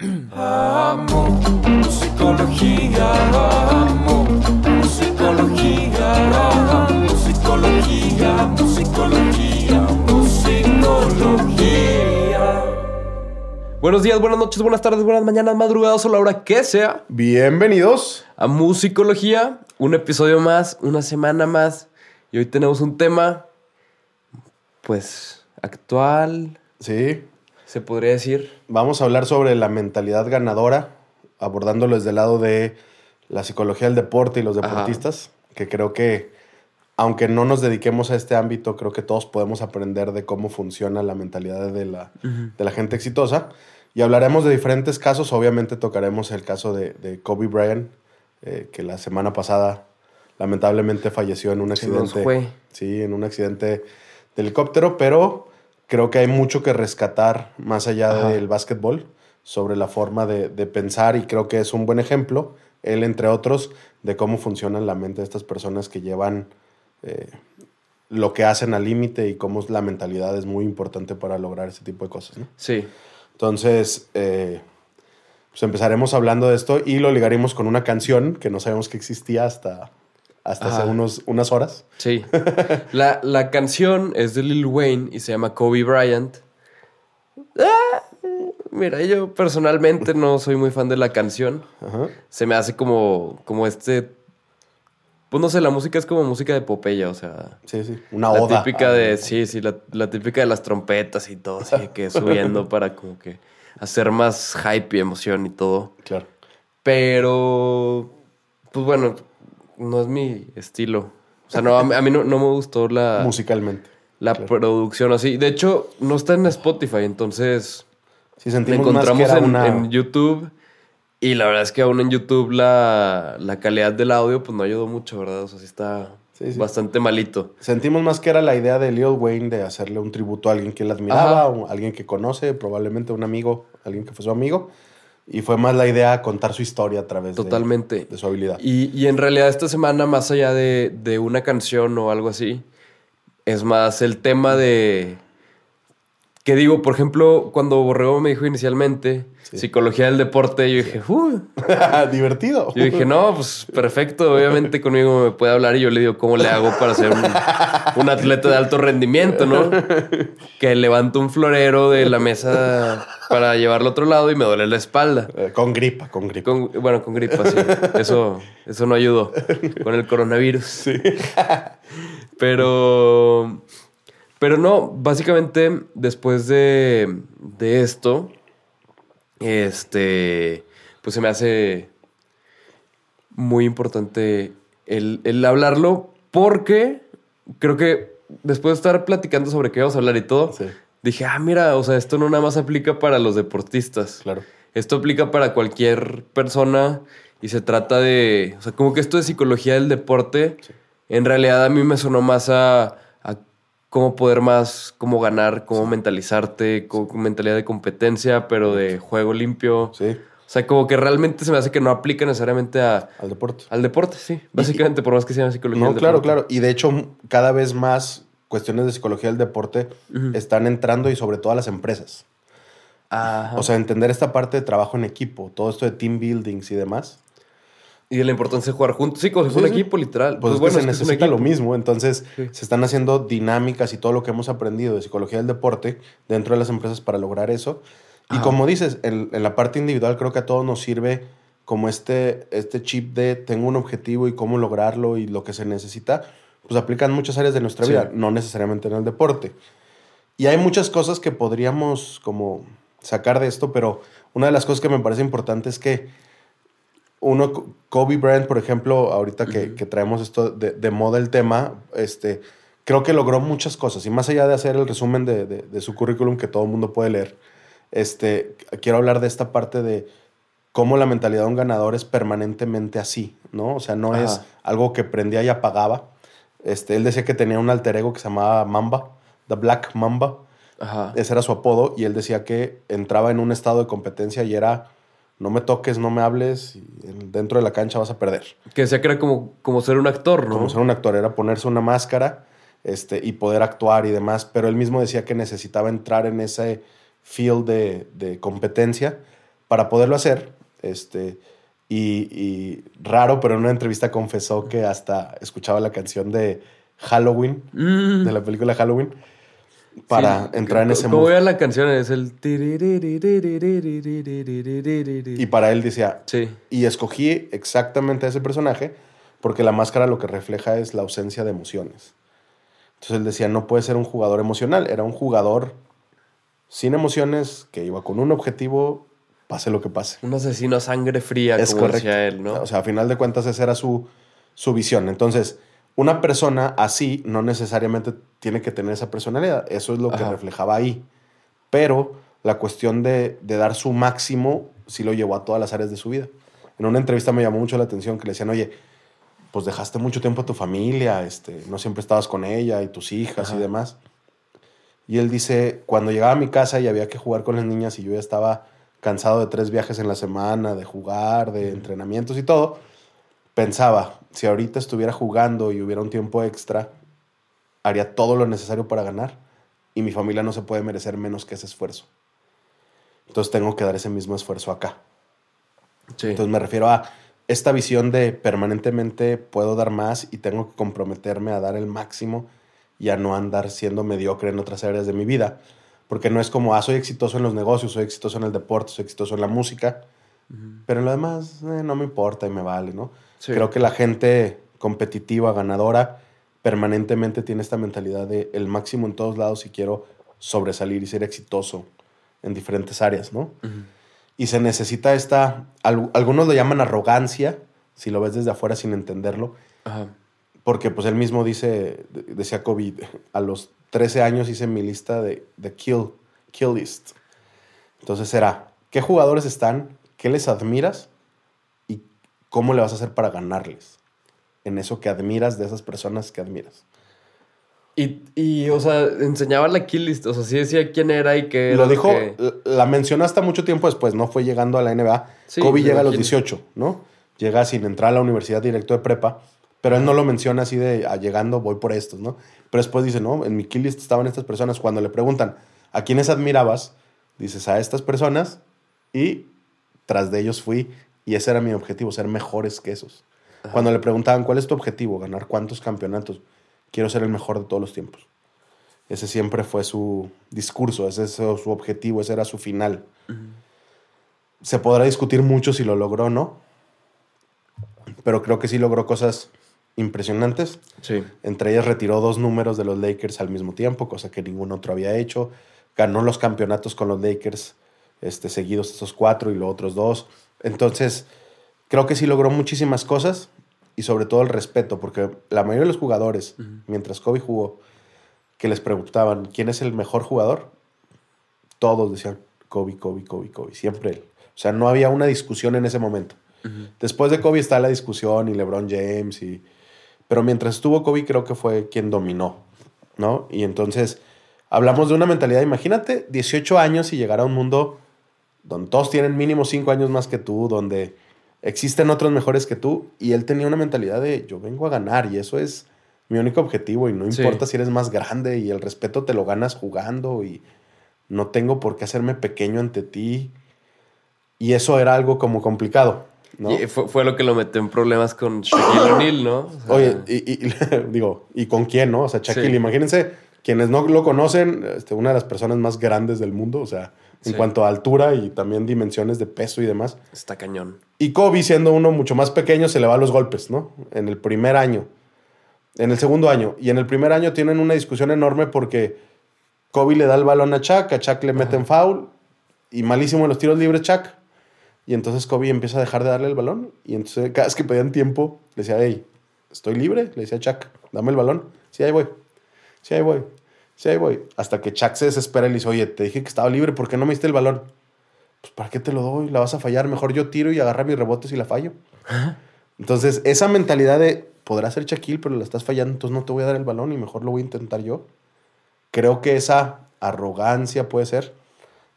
Amo musicología, amo musicología, amo musicología, musicología, musicología. Buenos días, buenas noches, buenas tardes, buenas mañanas, madrugadas o la hora que sea Bienvenidos. a Musicología. Un episodio más, una semana más. Y hoy tenemos un tema, pues, actual, Sí, se podría decir. vamos a hablar sobre la mentalidad ganadora, abordándolo desde el lado de la psicología del deporte y los Ajá. deportistas, que creo que, aunque no nos dediquemos a este ámbito, creo que todos podemos aprender de cómo funciona la mentalidad de la, de la gente exitosa. Y hablaremos de diferentes casos, obviamente tocaremos el caso de, de Kobe Bryant, eh, que la semana pasada lamentablemente falleció en un accidente. fue. Sí, en un accidente de helicóptero, pero creo que hay mucho que rescatar más allá Ajá. del básquetbol sobre la forma de, de pensar y creo que es un buen ejemplo, él entre otros, de cómo funciona la mente de estas personas que llevan eh, lo que hacen al límite y cómo la mentalidad es muy importante para lograr ese tipo de cosas. ¿no? Sí. Entonces, eh, pues empezaremos hablando de esto y lo ligaremos con una canción que no sabemos que existía hasta, hasta hace unos, unas horas. Sí. La, la canción es de Lil Wayne y se llama Kobe Bryant. Ah, mira, yo personalmente no soy muy fan de la canción. Ajá. Se me hace como, como este... Pues no sé, la música es como música de Popeye, o sea... Sí, sí. Una La oda. típica de, sí, sí, la, la típica de las trompetas y todo, así que subiendo para como que hacer más hype y emoción y todo. Claro. Pero, pues bueno, no es mi estilo. O sea, no, a mí, a mí no, no me gustó la, Musicalmente. la claro. producción así. De hecho, no está en Spotify, entonces Sí, la sentimos más que encontramos era en, una... en YouTube. Y la verdad es que aún en YouTube la, la calidad del audio pues no ayudó mucho, ¿verdad? O sea, sí está Sí, sí. bastante malito. Sentimos más que era la idea de Lil Wayne de hacerle un tributo a alguien que él admiraba, o alguien que conoce, probablemente un amigo, alguien que fue su amigo. Y fue más la idea contar su historia a través de- Totalmente. de, su habilidad. Y, y en realidad esta semana, más allá de, de una canción o algo así, es más el tema de... Que digo, por ejemplo, cuando Borrego me dijo inicialmente Sí. psicología del deporte, yo dije, "Uh". Divertido. Yo dije, no, pues perfecto, obviamente conmigo me puede hablar y yo le digo, ¿cómo le hago para ser un, un atleta de alto rendimiento, no? Que levanto un florero de la mesa para llevarlo a otro lado y me duele la espalda. Eh, con gripa, con gripa. Con- bueno, con gripa, sí. Eso, eso no ayudó con el coronavirus. Pero, pero no, básicamente después de, de esto, este, pues se me hace muy importante el, el hablarlo porque creo que después de estar platicando sobre qué vamos a hablar y todo, Sí. dije, ah, mira, o sea, esto no nada más aplica para los deportistas. Claro. Esto aplica para cualquier persona y se trata de, o sea, como que esto de psicología del deporte, en realidad a mí me sonó más a cómo poder más, cómo ganar, cómo mentalizarte, con mentalidad de competencia, pero de juego limpio. Sí, O sea, como que realmente se me hace que no aplica necesariamente a- al deporte. al deporte, sí. Básicamente, por más que sea psicología No, del claro, claro. Y de hecho, cada vez más cuestiones de psicología del deporte están entrando y sobre todo a las empresas. Ajá. O sea, entender esta parte de trabajo en equipo, todo esto de team buildings y demás. Y de la importancia de jugar juntos. Sí, como si fuera Sí, un sí. equipo, literal. Pues, es bueno, que se que es un necesita lo mismo. Entonces, Sí. se están haciendo dinámicas y todo lo que hemos aprendido de psicología del deporte dentro de las empresas para lograr eso. Y como dices, en, en la parte individual creo que a todos nos sirve como este, este chip de tengo un objetivo y cómo lograrlo y lo que se necesita, pues aplican muchas áreas de nuestra vida, no necesariamente en el deporte. Y hay muchas cosas que podríamos como sacar de esto, pero una de las cosas que me parece importante es que uno, Kobe Bryant, por ejemplo, ahorita que, que traemos esto de, de moda el tema, este, creo que logró muchas cosas. Y más allá de hacer el resumen de, de- de su currículum que todo el mundo puede leer, este, quiero hablar de esta parte de cómo la mentalidad de un ganador es permanentemente así, ¿no? O sea, no es algo que prendía y apagaba. Este, él decía que tenía un alter ego que se llamaba Mamba, The Black Mamba. Ajá. Ese era su apodo y él decía que entraba en un estado de competencia y era no me toques, no me hables, y en- dentro de la cancha vas a perder. Que decía que era como, como ser un actor, ¿no? Como ser un actor, era ponerse una máscara este, y poder actuar y demás, pero él mismo decía que necesitaba entrar en ese field de, de competencia para poderlo hacer, este, y, y raro, pero en una entrevista confesó que hasta escuchaba la canción de Halloween, Mm. de la película Halloween, para Sí, entrar en ese ¿Cómo mood. era la canción? Es el... Y para él decía, Sí. y escogí exactamente a ese personaje porque la máscara lo que refleja es la ausencia de emociones. Entonces él decía, no puede ser un jugador emocional, era un jugador sin emociones que iba con un objetivo, pase lo que pase. Un asesino a sangre fría, Es como correcto. decía él, ¿no? O sea, a final de cuentas esa era su, su visión. Entonces, una persona así no necesariamente tiene que tener esa personalidad. Eso es lo que reflejaba ahí. Pero la cuestión de, de dar su máximo sí lo llevó a todas las áreas de su vida. En una entrevista me llamó mucho la atención que le decían, oye, pues dejaste mucho tiempo a tu familia, este, no siempre estabas con ella y tus hijas y demás. Y él dice, cuando llegaba a mi casa y había que jugar con las niñas y yo ya estaba cansado de tres viajes en la semana, de jugar, de entrenamientos y todo, pensaba, si ahorita estuviera jugando y hubiera un tiempo extra, haría todo lo necesario para ganar y mi familia no se puede merecer menos que ese esfuerzo. Entonces tengo que dar ese mismo esfuerzo acá. Sí. Entonces me refiero a esta visión de permanentemente puedo dar más y tengo que comprometerme a dar el máximo y a no andar siendo mediocre en otras áreas de mi vida. Porque no es como, ah, soy exitoso en los negocios, soy exitoso en el deporte, soy exitoso en la música, pero en lo demás eh, no me importa y me vale, ¿no? Sí. Creo que la gente competitiva, ganadora, permanentemente tiene esta mentalidad de el máximo en todos lados y quiero sobresalir y ser exitoso en diferentes áreas, ¿no? Y se necesita esta, al- algunos lo llaman arrogancia, si lo ves desde afuera sin entenderlo, Ajá. porque pues él mismo dice, de- decía Kobe, a los 13 años hice mi lista de, de kill, kill list. Entonces era, ¿qué jugadores están? ¿Qué les admiras? ¿Y cómo le vas a hacer para ganarles? En eso que admiras de esas personas que admiras. Y, y, o sea, enseñaba la kill list. O sea, sí decía quién era y qué Lo dijo, que- la mencionó hasta mucho tiempo después, no fue llegando a la NBA. Sí, Kobe llega a los imagino. 18, ¿no? Llega sin entrar a la universidad directo de prepa, pero él no lo menciona así de "Ah, llegando voy por estos, ¿no? Pero después dice, no, en mi kill list estaban estas personas. Cuando le preguntan, ¿a quiénes admirabas? Dices, a estas personas y tras de ellos fui y ese era mi objetivo, ser mejores que esos. Cuando le preguntaban, ¿cuál es tu objetivo? ¿Ganar cuántos campeonatos? Quiero ser el mejor de todos los tiempos. Ese siempre fue su discurso, ese es su objetivo, ese era su final. Se podrá discutir mucho si lo logró o no, pero creo que sí logró cosas impresionantes. Sí. Entre ellas retiró dos números de los Lakers al mismo tiempo, cosa que ningún otro había hecho. Ganó los campeonatos con los Lakers este, seguidos, estos cuatro y los otros dos. Entonces, creo que sí logró muchísimas cosas y sobre todo el respeto, porque la mayoría de los jugadores, mientras Kobe jugó, que les preguntaban quién es el mejor jugador, todos decían Kobe, Kobe, Kobe, Kobe, siempre él. O sea, no había una discusión en ese momento. Después de Kobe está la discusión y LeBron James y pero mientras estuvo Kobe creo que fue quien dominó, ¿no? Y entonces hablamos de una mentalidad, imagínate 18 años y llegar a un mundo donde todos tienen mínimo 5 años más que tú, donde existen otros mejores que tú y él tenía una mentalidad de yo vengo a ganar y eso es mi único objetivo y no Sí. importa si eres más grande y el respeto te lo ganas jugando y no tengo por qué hacerme pequeño ante ti. Y eso era algo como complicado, ¿no? Y fue, fue lo que lo metió en problemas con Shaquille O'Neal, ¿no? O sea, Oye, y, y- digo, ¿y con quién, no? O sea, Shaquille, Sí. imagínense, quienes no lo conocen, este, una de las personas más grandes del mundo, o sea, en Sí. cuanto a altura y también dimensiones de peso y demás. Está cañón. Y Kobe, siendo uno mucho más pequeño, se le va a los golpes, ¿no? En el primer año. En el segundo año. Y en el primer año tienen una discusión enorme porque Kobe le da el balón a Chuck, a Chuck le meten foul y malísimo en los tiros libres Chuck. Y entonces Kobe empieza a dejar de darle el balón. Y entonces cada vez que pedían tiempo, le decía, hey, ¿estoy libre? Le decía a Chuck, dame el balón. Sí, ahí voy. Sí, ahí voy. Sí, ahí voy. Hasta que Chuck se desespera y le dice, oye, te dije que estaba libre, ¿por qué no me diste el balón? Pues, ¿para qué te lo doy? La vas a fallar. Mejor yo tiro y agarra mis rebotes y la fallo. Entonces, esa mentalidad de podrá ser Shaquille, pero la estás fallando, entonces no te voy a dar el balón y mejor lo voy a intentar yo. Creo que esa arrogancia puede ser,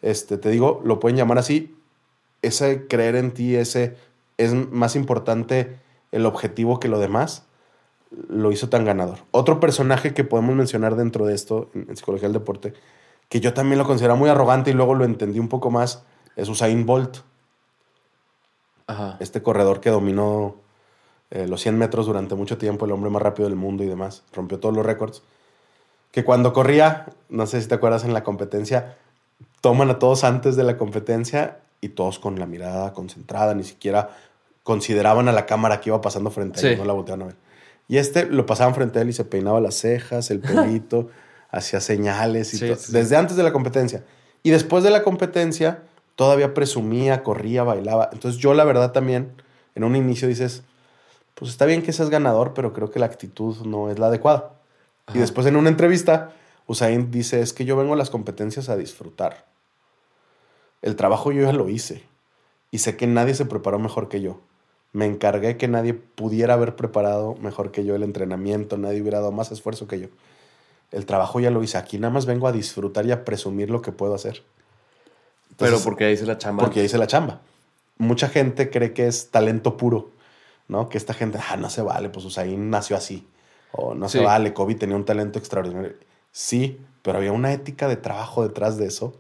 este, te digo, lo pueden llamar así, ese creer en ti, ese es más importante el objetivo que lo demás, lo hizo tan ganador. Otro personaje que podemos mencionar dentro de esto, en, psicología del deporte, que yo también lo considero muy arrogante y luego lo entendí un poco más, es Usain Bolt. Ajá. Este corredor que dominó eh, los 100 metros durante mucho tiempo, el hombre más rápido del mundo y demás, rompió todos los récords. Que cuando corría, no sé si te acuerdas en la competencia, toman a todos antes de la competencia y todos con la mirada concentrada, ni siquiera consideraban a la cámara que iba pasando frente a Sí. ellos, no la volteaban a ver. Y este lo pasaban frente a él y se peinaba las cejas, el pelito, hacía señales y Sí, todo, sí, desde antes de la competencia. Y después de la competencia, todavía presumía, corría, bailaba. Entonces yo la verdad también, en un inicio dices, pues está bien que seas ganador, pero creo que la actitud no es la adecuada. Y después en una entrevista, Usain dice, es que yo vengo a las competencias a disfrutar. El trabajo yo ya lo hice. Y sé que nadie se preparó mejor que yo. Me encargué que nadie pudiera haber preparado mejor que yo el entrenamiento, nadie hubiera dado más esfuerzo que yo. El trabajo ya lo hice. Aquí nada más vengo a disfrutar y a presumir lo que puedo hacer. Pero porque ahí hice la chamba. porque hice la chamba. Mucha gente cree que es talento puro, ¿no? Que esta gente, ah, no se vale, pues Usain nació así. O no se vale, Kobe tenía un talento extraordinario. Sí, pero había una ética de trabajo detrás de eso,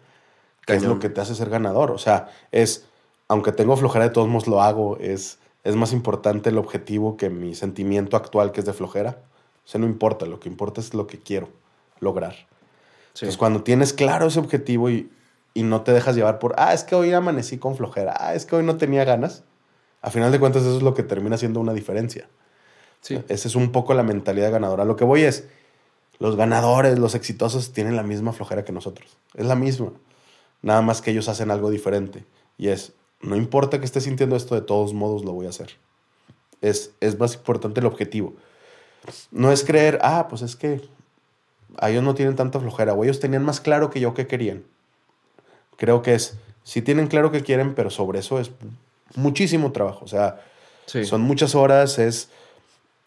que es lo que te hace ser ganador. O sea, es, aunque tengo flojera, de todos modos lo hago. Es, es más importante el objetivo que mi sentimiento actual, que es de flojera. O sea, no importa, lo que importa es lo que quiero lograr. Sí. Entonces, cuando tienes claro ese objetivo y, y no te dejas llevar por, ah, es que hoy amanecí con flojera, ah, es que hoy no tenía ganas, a final de cuentas eso es lo que termina siendo una diferencia. Sí. Esa es un poco la mentalidad ganadora. Lo que voy es, los ganadores, los exitosos tienen la misma flojera que nosotros. Es la misma. Nada más que ellos hacen algo diferente. Y es, no importa que esté sintiendo esto, de todos modos lo voy a hacer. Es, es más importante el objetivo. No es creer, ah, pues es que a ellos no tienen tanta flojera, o ellos tenían más claro que yo que querían. Creo que es, sí tienen claro que quieren, pero sobre eso es muchísimo trabajo. O sea, Sí. son muchas horas, es...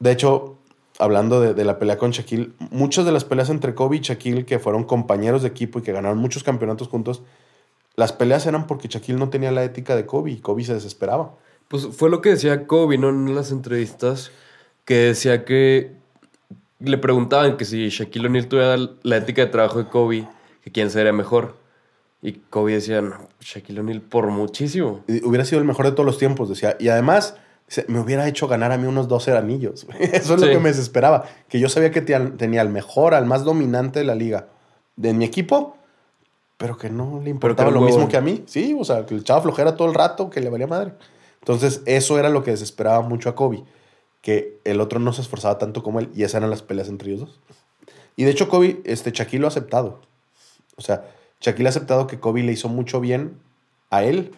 De hecho, hablando de, de la pelea con Shaquille, muchas de las peleas entre Kobe y Shaquille, que fueron compañeros de equipo y que ganaron muchos campeonatos juntos, las peleas eran porque Shaquille no tenía la ética de Kobe y Kobe se desesperaba. Pues fue lo que decía Kobe, ¿no? En las entrevistas, que decía que le preguntaban que si Shaquille O'Neal tuviera la ética de trabajo de Kobe, que quién sería mejor. Y Kobe decía, no, Shaquille O'Neal por muchísimo. Y Hubiera sido el mejor de todos los tiempos, decía. Y además, me hubiera hecho ganar a mí unos 12 anillos. Eso es lo Sí. que me desesperaba. Que yo sabía que tenía al mejor, al más dominante de la liga, de mi equipo, pero que no le importaba lo mismo que a mí. Sí, o sea, que le echaba flojera todo el rato, que le valía madre. Entonces, eso era lo que desesperaba mucho a Kobe. Que el otro no se esforzaba tanto como él. Y esas eran las peleas entre ellos dos. Y de hecho, Kobe, este, Shaquille lo ha aceptado. O sea, Shaquille ha aceptado que Kobe le hizo mucho bien a él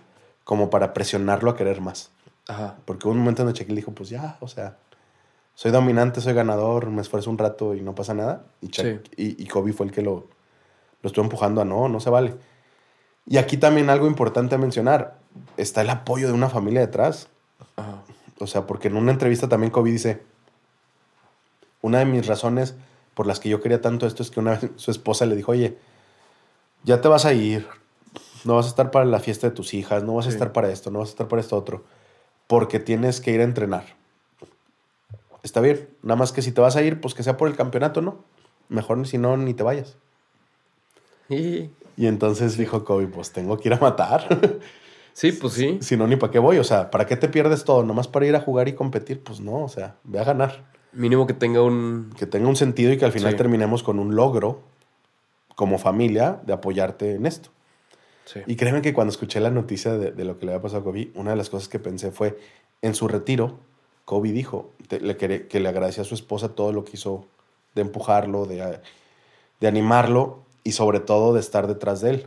como para presionarlo a querer más. Ajá. Porque hubo un momento donde Shaquille dijo, pues ya, o sea, soy dominante, soy ganador, me esfuerzo un rato y no pasa nada. Y, Sha- y, y Kobe fue el que lo, lo estuvo empujando a no, no se vale. Y aquí también algo importante a mencionar, está el apoyo de una familia detrás. Ajá. O sea, porque en una entrevista también Kobe dice, una de mis razones por las que yo quería tanto esto es que una vez su esposa le dijo, oye, ya te vas a ir, no vas a estar para la fiesta de tus hijas, no vas a estar para esto, no vas a estar para esto otro, porque tienes que ir a entrenar. Está bien, nada más que si te vas a ir, pues que sea por el campeonato, ¿no? Mejor si no, ni te vayas. Y- Y entonces dijo Kobe, pues tengo que ir a matar. Sí, pues sí. si no, ni para qué voy. O sea, ¿para qué te pierdes todo? ¿Nomás para ir a jugar y competir? Pues no, o sea, ve a ganar. Mínimo que tenga un... que tenga un sentido y que al final Sí. terminemos con un logro como familia de apoyarte en esto. Sí. Y créeme que cuando escuché la noticia de, de lo que le había pasado a Kobe, una de las cosas que pensé fue, en su retiro, Kobe dijo te- le quería- que le agradecía a su esposa todo lo que hizo de empujarlo, de, de animarlo y sobre todo de estar detrás de él,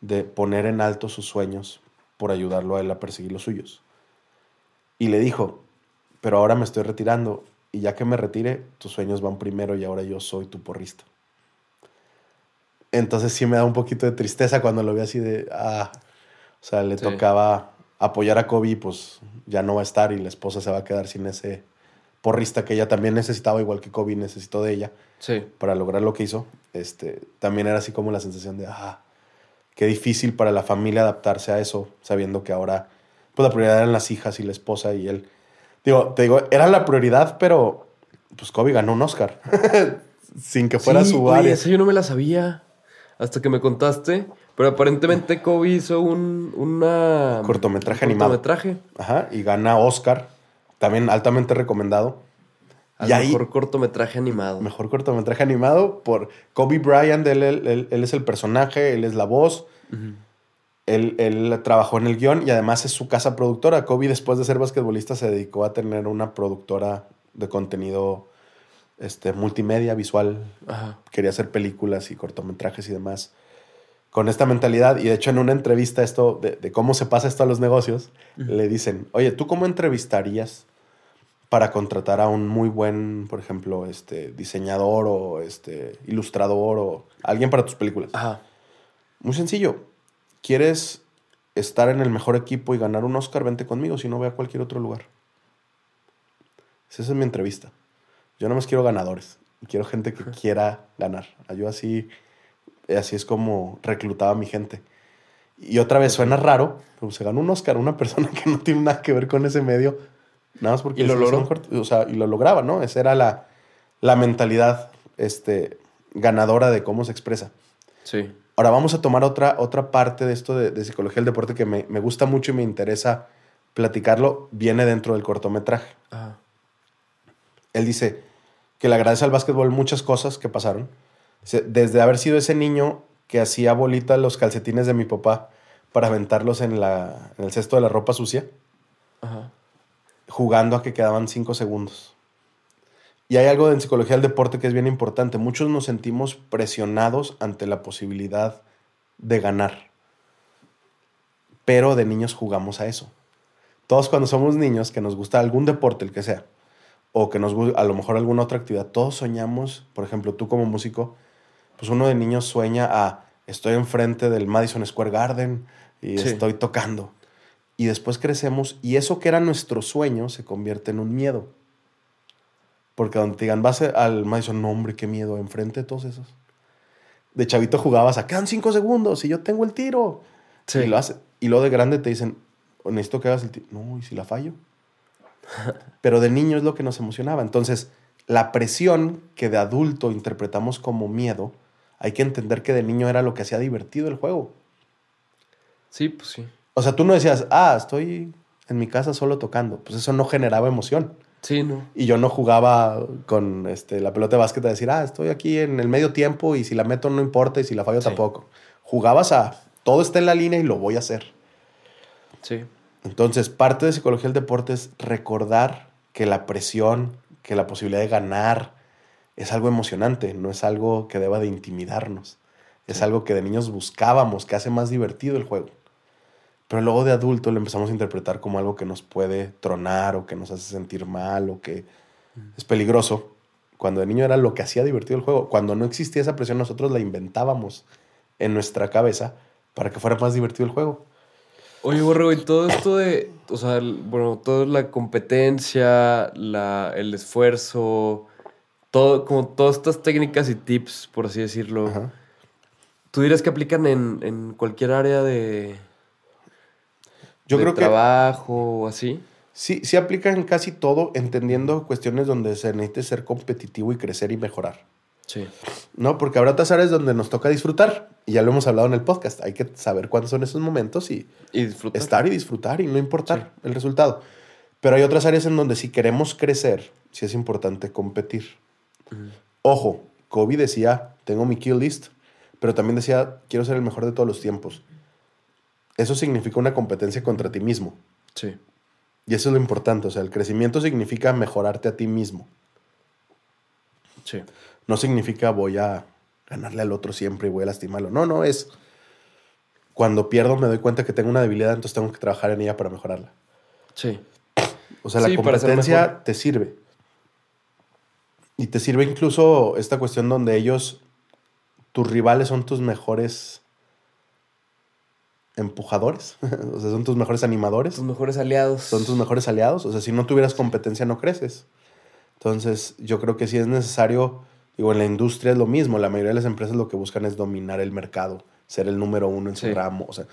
de poner en alto sus sueños por ayudarlo a él a perseguir los suyos. Y le dijo, pero ahora me estoy retirando y ya que me retire, tus sueños van primero y ahora yo soy tu porrista. Entonces sí me da un poquito de tristeza cuando lo veo así de, ah, o sea, le Sí. tocaba apoyar a Kobe, pues ya no va a estar y la esposa se va a quedar sin ese porrista que ella también necesitaba, igual que Kobe necesitó de ella Sí. para lograr lo que hizo. Este, también era así como la sensación de, ah, qué difícil para la familia adaptarse a eso, sabiendo que ahora, pues la prioridad eran las hijas y la esposa y él. Digo, te digo, era la prioridad, pero pues Kobe ganó un Oscar sin que fuera Sí, su oye, área. esa yo no me la sabía. Hasta que me contaste. Pero aparentemente Kobe hizo un una Cortometraje un animado. cortometraje. Ajá, y gana Oscar, también altamente recomendado. Al y ahí, mejor cortometraje animado. mejor cortometraje animado por Kobe Bryant, él, él- él- él es el personaje, él es la voz, él, él trabajó en el guion y además es su casa productora. Kobe después de ser basquetbolista se dedicó a tener una productora de contenido este, multimedia, visual, Ajá. quería hacer películas y cortometrajes y demás con esta mentalidad. Y de hecho, en una entrevista, esto de, de cómo se pasa esto a los negocios, le dicen: Oye, ¿tú cómo entrevistarías para contratar a un muy buen, por ejemplo, este, diseñador o este, ilustrador o alguien para tus películas? Ajá. Muy sencillo. ¿Quieres estar en el mejor equipo y ganar un Oscar? Vente conmigo, si no, ve a cualquier otro lugar. Esa es mi entrevista. Yo no más quiero ganadores. Quiero gente que quiera ganar. Yo así, así es como reclutaba a mi gente. Y otra vez suena raro, pero se ganó un Oscar una persona que no tiene nada que ver con ese medio. Nada más porque ¿Y lo logró? o sea, y lo lograba, ¿no? Esa era la, la mentalidad este, ganadora de cómo se expresa. Sí. Ahora vamos a tomar otra, otra parte de esto de, de psicología del deporte que me, me gusta mucho y me interesa platicarlo. Viene dentro del cortometraje. Ajá. Él dice que le agradece al básquetbol muchas cosas que pasaron. Desde haber sido ese niño que hacía bolita los calcetines de mi papá para aventarlos en, la, en el cesto de la ropa sucia, Ajá. jugando a que quedaban cinco segundos. Y hay algo en psicología del deporte que es bien importante. Muchos nos sentimos presionados ante la posibilidad de ganar. Pero de niños jugamos a eso. Todos cuando somos niños, que nos gusta algún deporte, el que sea, o que nos gusta a lo mejor alguna otra actividad, todos soñamos, por ejemplo, tú como músico, pues uno de niños sueña a estoy enfrente del Madison Square Garden y Sí. estoy tocando. Y después crecemos y eso que era nuestro sueño se convierte en un miedo. Porque donde te digan, vas al Madison, no, hombre, qué miedo, enfrente de todos esos. De chavito jugabas a quedan cinco segundos y yo tengo el tiro. Sí. Y lo hace. Y luego de grande te dicen, necesito que hagas el tiro. No, ¿y si la fallo? Pero de niño es lo que nos emocionaba. Entonces, la presión que de adulto interpretamos como miedo, hay que entender que de niño era lo que hacía divertido el juego. Sí, pues sí. O sea, tú no decías, ah, estoy en mi casa solo tocando. Pues eso no generaba emoción. Sí, no. Y yo no jugaba con este, la pelota de básquet a decir, ah, estoy aquí en el medio tiempo y si la meto no importa y si la fallo Sí. tampoco. Jugabas a, todo está en la línea y lo voy a hacer. Sí. Entonces, parte de psicología del deporte es recordar que la presión, que la posibilidad de ganar es algo emocionante, no es algo que deba de intimidarnos. Es algo que de niños buscábamos, que hace más divertido el juego. Pero luego de adulto lo empezamos a interpretar como algo que nos puede tronar o que nos hace sentir mal o que es peligroso. Cuando de niño era lo que hacía divertido el juego. Cuando no existía esa presión, nosotros la inventábamos en nuestra cabeza para que fuera más divertido el juego. Oye, Borrego, y todo esto de, o sea, bueno, toda la competencia, la, el esfuerzo, todo, como todas estas técnicas y tips, por así decirlo, Ajá. ¿tú dirías que aplican en, en cualquier área de, Yo de creo que trabajo o así? Sí, sí aplica en casi todo, entendiendo cuestiones donde se necesite ser competitivo y crecer y mejorar. Sí. ¿No? Porque habrá otras áreas donde nos toca disfrutar. Y ya lo hemos hablado en el podcast. Hay que saber cuándo son esos momentos y Y disfrutar. estar y disfrutar y no importar el resultado. Pero hay otras áreas en donde si queremos crecer, sí es importante competir. Ojo, Kobe decía, tengo mi kill list, pero también decía, quiero ser el mejor de todos los tiempos. Eso significa una competencia contra ti mismo. Sí. Y eso es lo importante. O sea, el crecimiento significa mejorarte a ti mismo. Sí. No significa voy a ganarle al otro siempre y voy a lastimarlo. No, no, es cuando pierdo me doy cuenta que tengo una debilidad, entonces tengo que trabajar en ella para mejorarla. Sí. O sea, la Sí, competencia te sirve. Y te sirve incluso esta cuestión donde ellos, tus rivales son tus mejores empujadores, o sea, son tus mejores animadores. Tus mejores aliados. son tus mejores aliados. O sea, si no tuvieras competencia, no creces. Entonces, yo creo que sí es necesario, digo, en la industria es lo mismo. La mayoría de las empresas lo que buscan es dominar el mercado, ser el número uno en su Sí. ramo. O sea,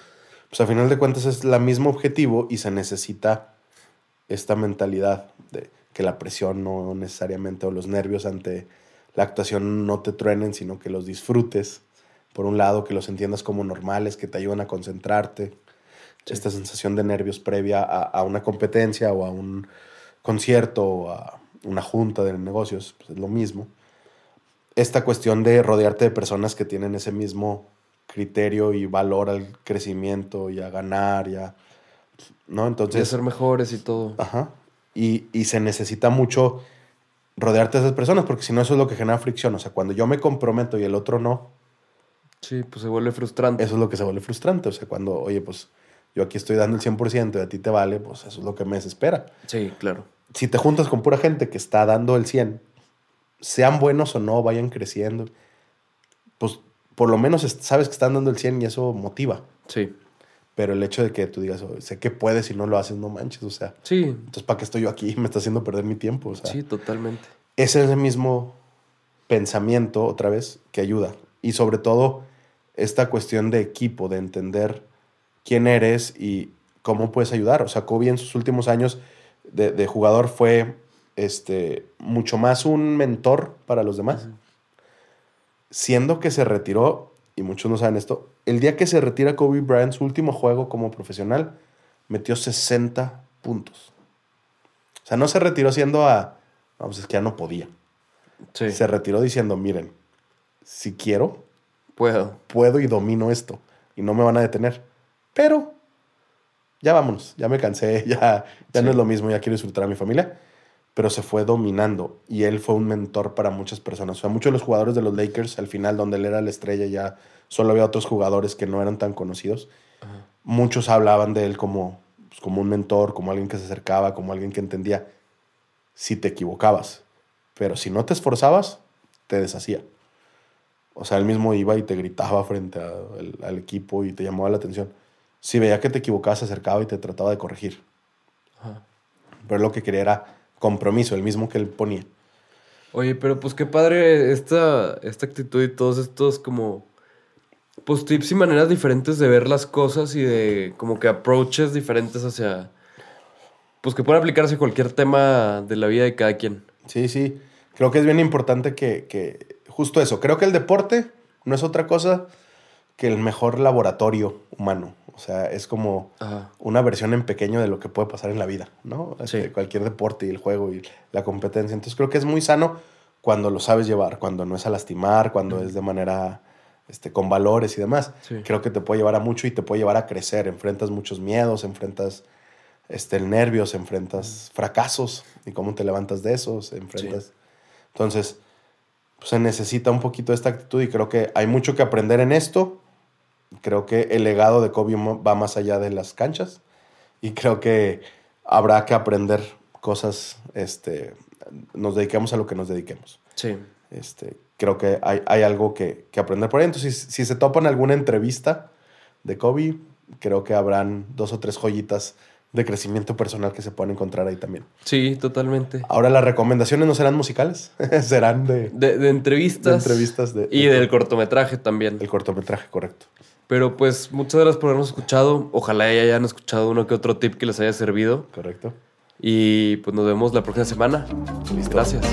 pues a final de cuentas es el mismo objetivo y se necesita esta mentalidad de que la presión no necesariamente o los nervios ante la actuación no te truenen, sino que los disfrutes, por un lado, que los entiendas como normales, que te ayudan a concentrarte. Esta sensación de nervios previa a, a una competencia o a un concierto o a una junta de negocios, pues es lo mismo. Esta cuestión de rodearte de personas que tienen ese mismo criterio y valor al crecimiento y a ganar, ya, ¿no? Y a Entonces, ser mejores y todo. ajá. Y, y se necesita mucho rodearte de esas personas, porque si no, eso es lo que genera fricción. O sea, cuando yo me comprometo y el otro no, Sí, pues se vuelve frustrante. eso es lo que se vuelve frustrante. O sea, cuando, oye, pues yo aquí estoy dando el 100% y a ti te vale, pues eso es lo que me desespera. Sí, claro. si te juntas con pura gente que está dando el 100, sean buenos o no, vayan creciendo, pues por lo menos es- sabes que están dando el 100 y eso motiva. Sí. Pero el hecho de que tú digas, "Oh, sé que puedes y no lo haces, no manches, o sea, Sí. entonces ¿para qué estoy yo aquí? Me está haciendo perder mi tiempo, o sea. Sí, totalmente. Es ese mismo pensamiento, otra vez, que ayuda. Y sobre todo, esta cuestión de equipo, de entender quién eres y cómo puedes ayudar. O sea, Kobe en sus últimos años de, de jugador fue este, mucho más un mentor para los demás. Siendo que se retiró, y muchos no saben esto, el día que se retira Kobe Bryant, su último juego como profesional, metió 60 puntos. O sea, no se retiró siendo a... Vamos, es que ya no podía. Sí. Se retiró diciendo, miren, si quiero, Puedo. puedo y domino esto y no me van a detener. Pero ya vámonos, ya me cansé, ya, ya Sí. no es lo mismo, ya quiero disfrutar a mi familia. Pero se fue dominando y él fue un mentor para muchas personas. O sea, muchos de los jugadores de los Lakers, al final, donde él era la estrella, ya solo había otros jugadores que no eran tan conocidos. Ajá. Muchos hablaban de él como, pues, como un mentor, como alguien que se acercaba, como alguien que entendía si te equivocabas. Pero si no te esforzabas, te deshacía. O sea, él mismo iba y te gritaba frente a- al, al equipo y te llamaba la atención. Si veía que te equivocabas, se acercaba y te trataba de corregir. Ajá. Pero lo que quería era compromiso, el mismo que él ponía. Oye, pero pues qué padre esta, esta actitud y todos estos como pues tips y maneras diferentes de ver las cosas y de como que approaches diferentes hacia pues que pueden aplicarse a cualquier tema de la vida de cada quien. Sí, sí. Creo que es bien importante que, que justo eso. Creo que el deporte no es otra cosa que el mejor laboratorio humano. O sea, es como Ajá. una versión en pequeño de lo que puede pasar en la vida, ¿no? Este, Sí. Cualquier deporte y el juego y la competencia. Entonces creo que es muy sano cuando lo sabes llevar, cuando no es a lastimar, cuando es de manera este, con valores y demás. Sí. Creo que te puede llevar a mucho y te puede llevar a crecer. Enfrentas muchos miedos, enfrentas este, nervios, enfrentas fracasos y cómo te levantas de esos, enfrentas. Entonces, pues, se necesita un poquito de esta actitud y creo que hay mucho que aprender en esto. Creo que el legado de Kobe va más allá de las canchas y creo que habrá que aprender cosas, este, nos dediquemos a lo que nos dediquemos. Sí. Este, creo que hay, hay algo que, que aprender por ahí. Entonces, si, si se topan alguna entrevista de Kobe, creo que habrán dos o tres joyitas de crecimiento personal que se pueden encontrar ahí también. Sí, totalmente. Ahora las recomendaciones no serán musicales, serán de, De, de entrevistas. de entrevistas de, Y de- del cortometraje también. el cortometraje, correcto. Pero pues muchas gracias por habernos escuchado. Ojalá ya hayan escuchado uno que otro tip que les haya servido. Correcto. Y pues nos vemos la próxima semana. Listo. Gracias.